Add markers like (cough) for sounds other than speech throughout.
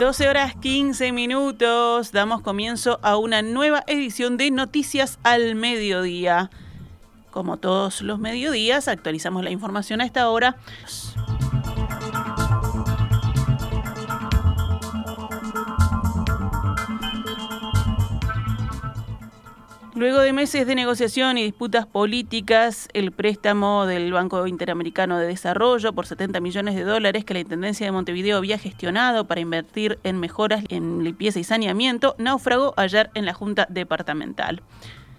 12 horas 15 minutos, damos comienzo a una nueva edición de Noticias al Mediodía. Como todos los mediodías, actualizamos la información a esta hora. Luego de meses de negociación y disputas políticas, el préstamo del Banco Interamericano de Desarrollo por 70 millones de dólares que la Intendencia de Montevideo había gestionado para invertir en mejoras en limpieza y saneamiento naufragó ayer en la Junta Departamental.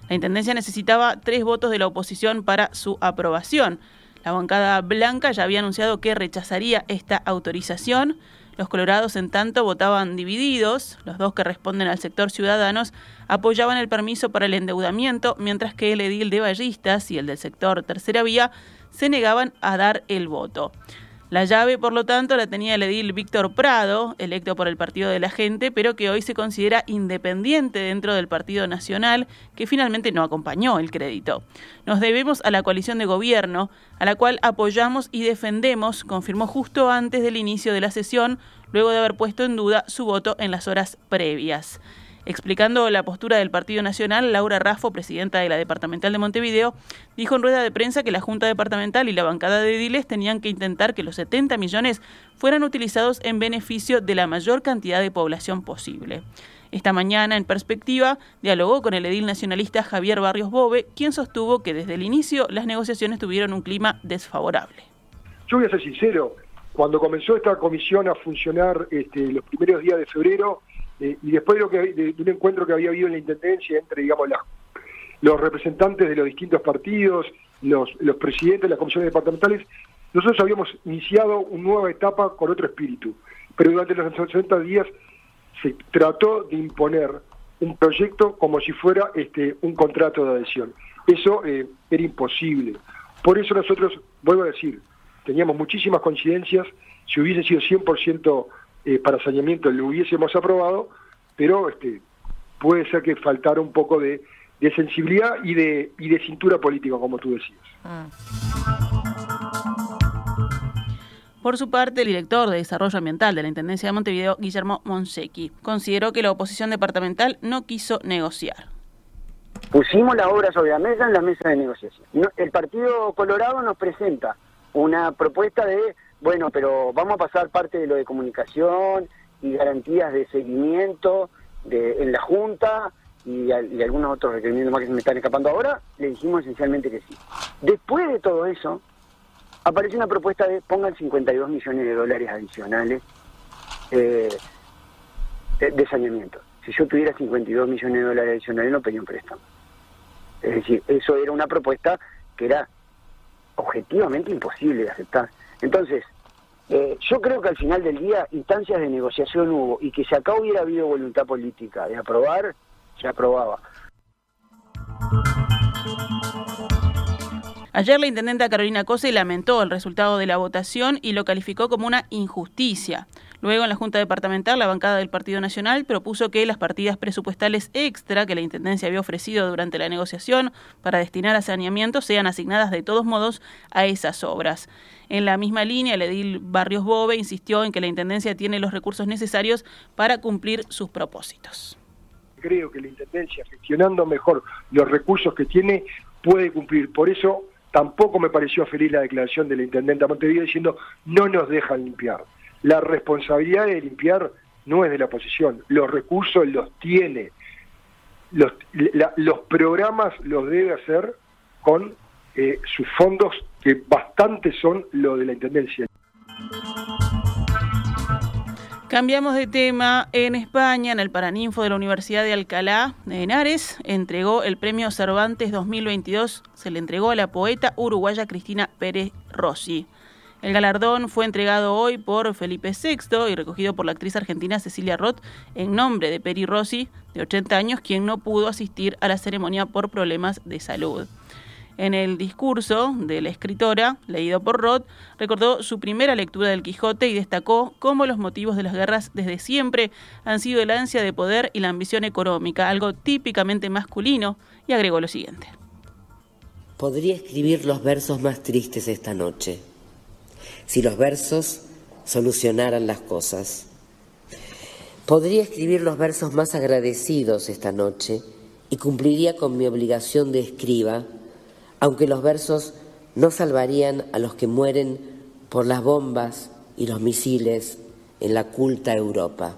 La Intendencia necesitaba tres votos de la oposición para su aprobación. La bancada blanca ya había anunciado que rechazaría esta autorización. Los colorados, en tanto, votaban divididos. Los dos que responden al sector ciudadanos apoyaban el permiso para el endeudamiento, mientras que el edil de Ballistas y el del sector Tercera Vía se negaban a dar el voto. La llave, por lo tanto, la tenía el edil Víctor Prado, electo por el Partido de la Gente, pero que hoy se considera independiente dentro del Partido Nacional, que finalmente no acompañó el crédito. Nos debemos a la coalición de gobierno, a la cual apoyamos y defendemos, confirmó justo antes del inicio de la sesión, luego de haber puesto en duda su voto en las horas previas. Explicando la postura del Partido Nacional, Laura Raffo, presidenta de la Departamental de Montevideo, dijo en rueda de prensa que la Junta Departamental y la bancada de ediles tenían que intentar que los 70 millones fueran utilizados en beneficio de la mayor cantidad de población posible. Esta mañana, en perspectiva, dialogó con el edil nacionalista Javier Barrios Bobe, quien sostuvo que desde el inicio las negociaciones tuvieron un clima desfavorable. Yo voy a ser sincero, cuando comenzó esta comisión a funcionar este, los primeros días de febrero, eh, y después de, lo que, de, un encuentro que había habido en la Intendencia entre, digamos, los representantes de los distintos partidos, los, los presidentes de las comisiones departamentales, nosotros habíamos iniciado una nueva etapa con otro espíritu, pero durante los 60 días se trató de imponer un proyecto como si fuera este, un contrato de adhesión. Eso eh, era imposible. Por eso nosotros, vuelvo a decir, teníamos muchísimas coincidencias, si hubiese sido 100% eh, para saneamiento lo hubiésemos aprobado, pero este, puede ser que faltara un poco de, sensibilidad y de, y de cintura política, como tú decías. Mm. Por su parte, el director de Desarrollo Ambiental de la Intendencia de Montevideo, Guillermo Monsequi, consideró que la oposición departamental no quiso negociar. Pusimos las obras sobre la mesa en la mesa de negociación. el Partido Colorado nos presenta una propuesta de bueno, pero vamos a pasar parte de lo de comunicación y garantías de seguimiento de, en la Junta y, algunos otros requerimientos más que se me están escapando ahora, le dijimos esencialmente que sí. Después de todo eso, apareció una propuesta de pongan 52 millones de dólares adicionales eh, de, saneamiento. Si yo tuviera 52 millones de dólares adicionales, no pedía un préstamo. Es decir, eso era una propuesta que era objetivamente imposible de aceptar. Entonces, eh, yo creo que al final del día instancias de negociación hubo y que si acá hubiera habido voluntad política de aprobar, se aprobaba. Ayer la intendenta Carolina Cose lamentó el resultado de la votación y lo calificó como una injusticia. Luego, en la Junta Departamental, la bancada del Partido Nacional propuso que las partidas presupuestales extra que la Intendencia había ofrecido durante la negociación para destinar a saneamiento sean asignadas de todos modos a esas obras. En la misma línea, el edil Barrios Bobe insistió en que la Intendencia tiene los recursos necesarios para cumplir sus propósitos. Creo que la Intendencia, gestionando mejor los recursos que tiene, puede cumplir. Por eso Tampoco me pareció feliz la declaración de la intendenta Montevideo diciendo no nos dejan limpiar. La responsabilidad de limpiar no es de la oposición, los recursos los tiene. Los, los programas los debe hacer con eh, sus fondos, que bastante son lo de la Intendencia. Cambiamos de tema. En España, en el Paraninfo de la Universidad de Alcalá de Henares, entregó el premio Cervantes 2022. Se le entregó a la poeta uruguaya Cristina Pérez Rossi. El galardón fue entregado hoy por Felipe VI y recogido por la actriz argentina Cecilia Roth en nombre de Peri Rossi, de 80 años, quien no pudo asistir a la ceremonia por problemas de salud. En el discurso de la escritora, leído por Roth, recordó su primera lectura del Quijote y destacó cómo los motivos de las guerras desde siempre han sido el ansia de poder y la ambición económica, algo típicamente masculino, y agregó lo siguiente. Podría escribir los versos más tristes esta noche, si los versos solucionaran las cosas. Podría escribir los versos más agradecidos esta noche y cumpliría con mi obligación de escriba, aunque los versos no salvarían a los que mueren por las bombas y los misiles en la culta Europa.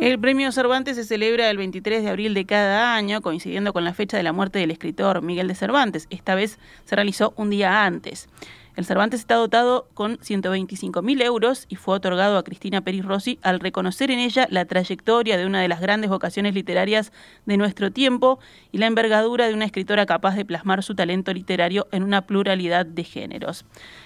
El premio Cervantes se celebra el 23 de abril de cada año, coincidiendo con la fecha de la muerte del escritor Miguel de Cervantes. Esta vez se realizó un día antes. El Cervantes está dotado con 125.000 euros y fue otorgado a Cristina Peris Rossi al reconocer en ella la trayectoria de una de las grandes vocaciones literarias de nuestro tiempo y la envergadura de una escritora capaz de plasmar su talento literario en una pluralidad de géneros.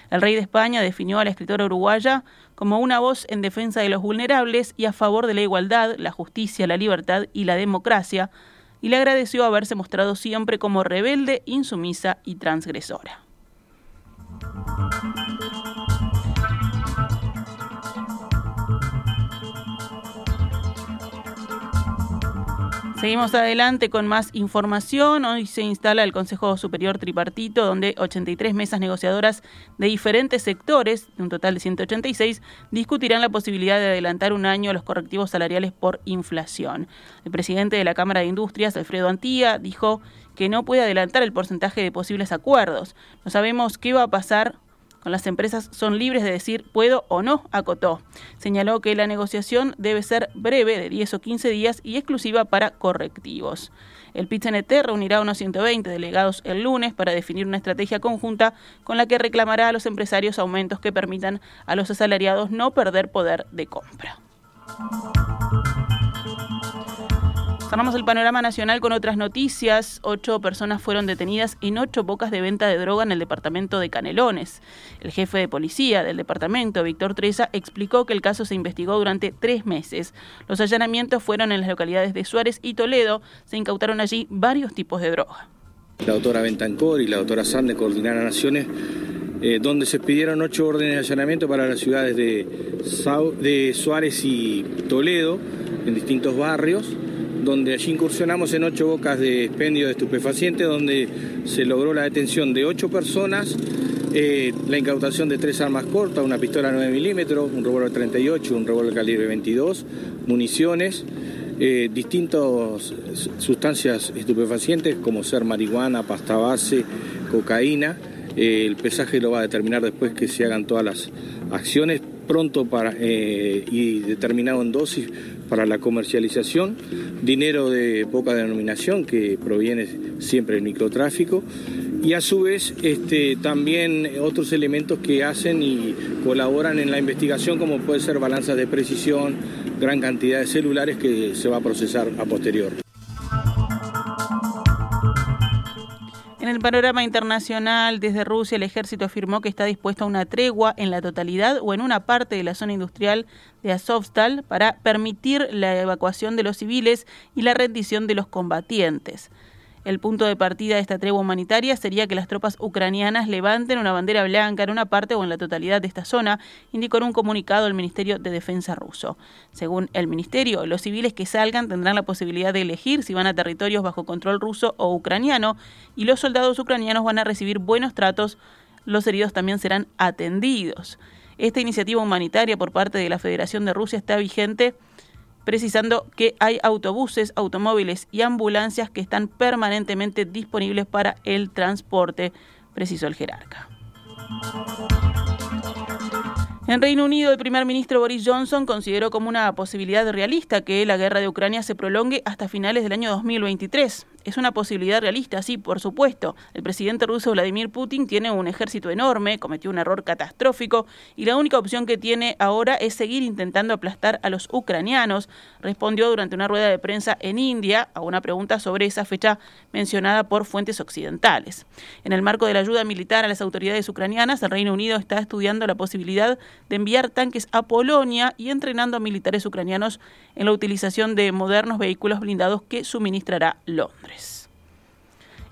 El rey de España definió a la escritora uruguaya como una voz en defensa de los vulnerables y a favor de la igualdad, la justicia, la libertad y la democracia, y le agradeció haberse mostrado siempre como rebelde, insumisa y transgresora. Thank you. Seguimos adelante con más información. Hoy se instala el Consejo Superior Tripartito, donde 83 mesas negociadoras de diferentes sectores, de un total de 186, discutirán la posibilidad de adelantar un año los correctivos salariales por inflación. El presidente de la Cámara de Industrias, Alfredo Antía, dijo que no puede adelantar el porcentaje de posibles acuerdos. No sabemos qué va a pasar con las empresas son libres de decir puedo o no, acotó. Señaló que la negociación debe ser breve, de 10 o 15 días, y exclusiva para correctivos. El PIT-CNT reunirá unos 120 delegados el lunes para definir una estrategia conjunta con la que reclamará a los empresarios aumentos que permitan a los asalariados no perder poder de compra. Cerramos el panorama nacional con otras noticias. Ocho personas fueron detenidas en ocho bocas de venta de droga en el departamento de Canelones. El jefe de policía del departamento, Víctor Treza, explicó que el caso se investigó durante tres meses. Los allanamientos fueron en las localidades de Suárez y Toledo. Se incautaron allí varios tipos de droga. La doctora Bentancor y la doctora Sande coordinaron acciones eh, donde se pidieron ocho órdenes de allanamiento para las ciudades de, de Suárez y Toledo, en distintos barrios donde allí incursionamos en ocho bocas de expendio de estupefacientes, donde se logró la detención de ocho personas, eh, la incautación de tres armas cortas, una pistola 9 milímetros, un revólver 38, un revólver calibre 22, municiones, eh, distintas sustancias estupefacientes como ser marihuana, pasta base, cocaína. Eh, el pesaje lo va a determinar después que se hagan todas las acciones pronto para, y determinado en dosis para la comercialización, dinero de poca denominación que proviene siempre del microtráfico y a su vez este, también otros elementos que hacen y colaboran en la investigación como puede ser balanzas de precisión, gran cantidad de celulares que se va a procesar a posterior. En el panorama internacional, desde Rusia, el ejército afirmó que está dispuesto a una tregua en la totalidad o en una parte de la zona industrial de Azovstal para permitir la evacuación de los civiles y la rendición de los combatientes. El punto de partida de esta tregua humanitaria sería que las tropas ucranianas levanten una bandera blanca en una parte o en la totalidad de esta zona, indicó en un comunicado el Ministerio de Defensa ruso. Según el Ministerio, los civiles que salgan tendrán la posibilidad de elegir si van a territorios bajo control ruso o ucraniano y los soldados ucranianos van a recibir buenos tratos, los heridos también serán atendidos. Esta iniciativa humanitaria por parte de la Federación de Rusia está vigente precisando que hay autobuses, automóviles y ambulancias que están permanentemente disponibles para el transporte, precisó el jerarca. En Reino Unido, el primer ministro Boris Johnson consideró como una posibilidad realista que la guerra de Ucrania se prolongue hasta finales del año 2023 es una posibilidad realista, sí, por supuesto. El presidente ruso Vladimir Putin tiene un ejército enorme, cometió un error catastrófico y la única opción que tiene ahora es seguir intentando aplastar a los ucranianos, respondió durante una rueda de prensa en India a una pregunta sobre esa fecha mencionada por fuentes occidentales. En el marco de la ayuda militar a las autoridades ucranianas, el Reino Unido está estudiando la posibilidad de enviar tanques a Polonia y entrenando a militares ucranianos en la utilización de modernos vehículos blindados que suministrará Londres.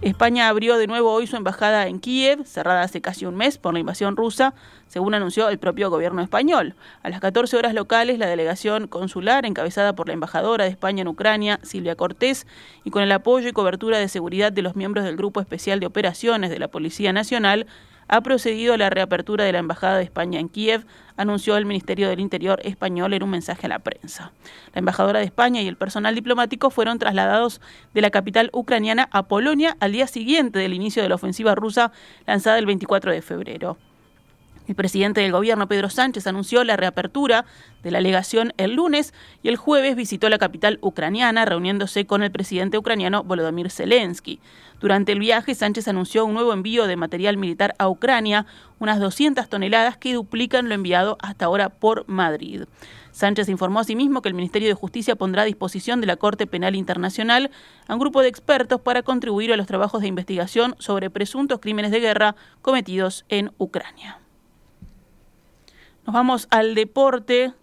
España abrió de nuevo hoy su embajada en Kiev, cerrada hace casi un mes por la invasión rusa, según anunció el propio gobierno español. A las 14 horas locales, la delegación consular, encabezada por la embajadora de España en Ucrania, Silvia Cortés, y con el apoyo y cobertura de seguridad de los miembros del Grupo Especial de Operaciones de la Policía Nacional, ha procedido a la reapertura de la Embajada de España en Kiev, anunció el Ministerio del Interior español en un mensaje a la prensa. La embajadora de España y el personal diplomático fueron trasladados de la capital ucraniana a Polonia al día siguiente del inicio de la ofensiva rusa lanzada el 24 de febrero. El presidente del gobierno, Pedro Sánchez, anunció la reapertura de la legación el lunes y el jueves visitó la capital ucraniana reuniéndose con el presidente ucraniano Volodymyr Zelensky. Durante el viaje, Sánchez anunció un nuevo envío de material militar a Ucrania, unas 200 toneladas que duplican lo enviado hasta ahora por Madrid. Sánchez informó asimismo que el Ministerio de Justicia pondrá a disposición de la Corte Penal Internacional a un grupo de expertos para contribuir a los trabajos de investigación sobre presuntos crímenes de guerra cometidos en Ucrania. Nos vamos al deporte.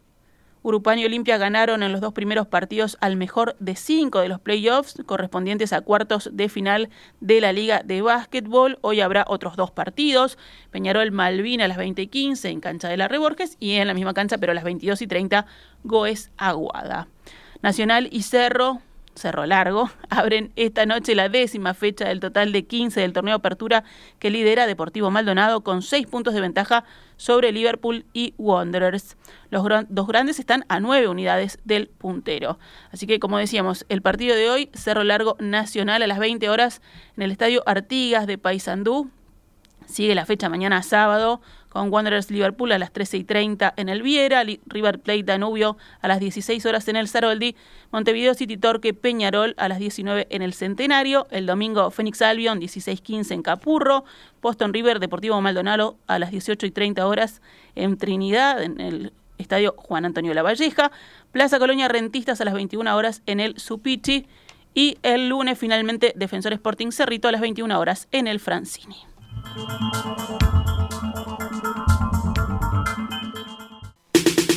Urupán y Olimpia ganaron en los dos primeros partidos al mejor de cinco de los playoffs correspondientes a cuartos de final de la Liga de Básquetbol. Hoy habrá otros dos partidos. Peñarol Malvin a las 20 y 15 en cancha de la Reborges y en la misma cancha, pero a las 22 y 30, Goes Aguada. Nacional y Cerro Cerro Largo, (laughs) abren esta noche la décima fecha del total de 15 del torneo Apertura que lidera Deportivo Maldonado con seis puntos de ventaja sobre Liverpool y Wanderers. Los dos grandes están a nueve unidades del puntero. Así que, como decíamos, el partido de hoy, Cerro Largo Nacional a las 20 horas en el Estadio Artigas de Paysandú. Sigue la fecha mañana sábado con Wanderers Liverpool a las 13 y 30 en el Viera, River Plate Danubio a las 16 horas en el Saroldi, Montevideo City Torque Peñarol a las 19 en el Centenario, el domingo Phoenix Albion 16-15 en Capurro, Boston River Deportivo Maldonado a las 18 y 30 horas en Trinidad, en el Estadio Juan Antonio Lavalleja, Plaza Colonia Rentistas a las 21 horas en el Supichi y el lunes finalmente Defensor Sporting Cerrito a las 21 horas en el Francini.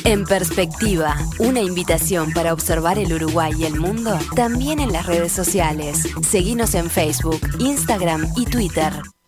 En perspectiva, una invitación para observar el Uruguay y el mundo también en las redes sociales. Seguimos en Facebook, Instagram y Twitter.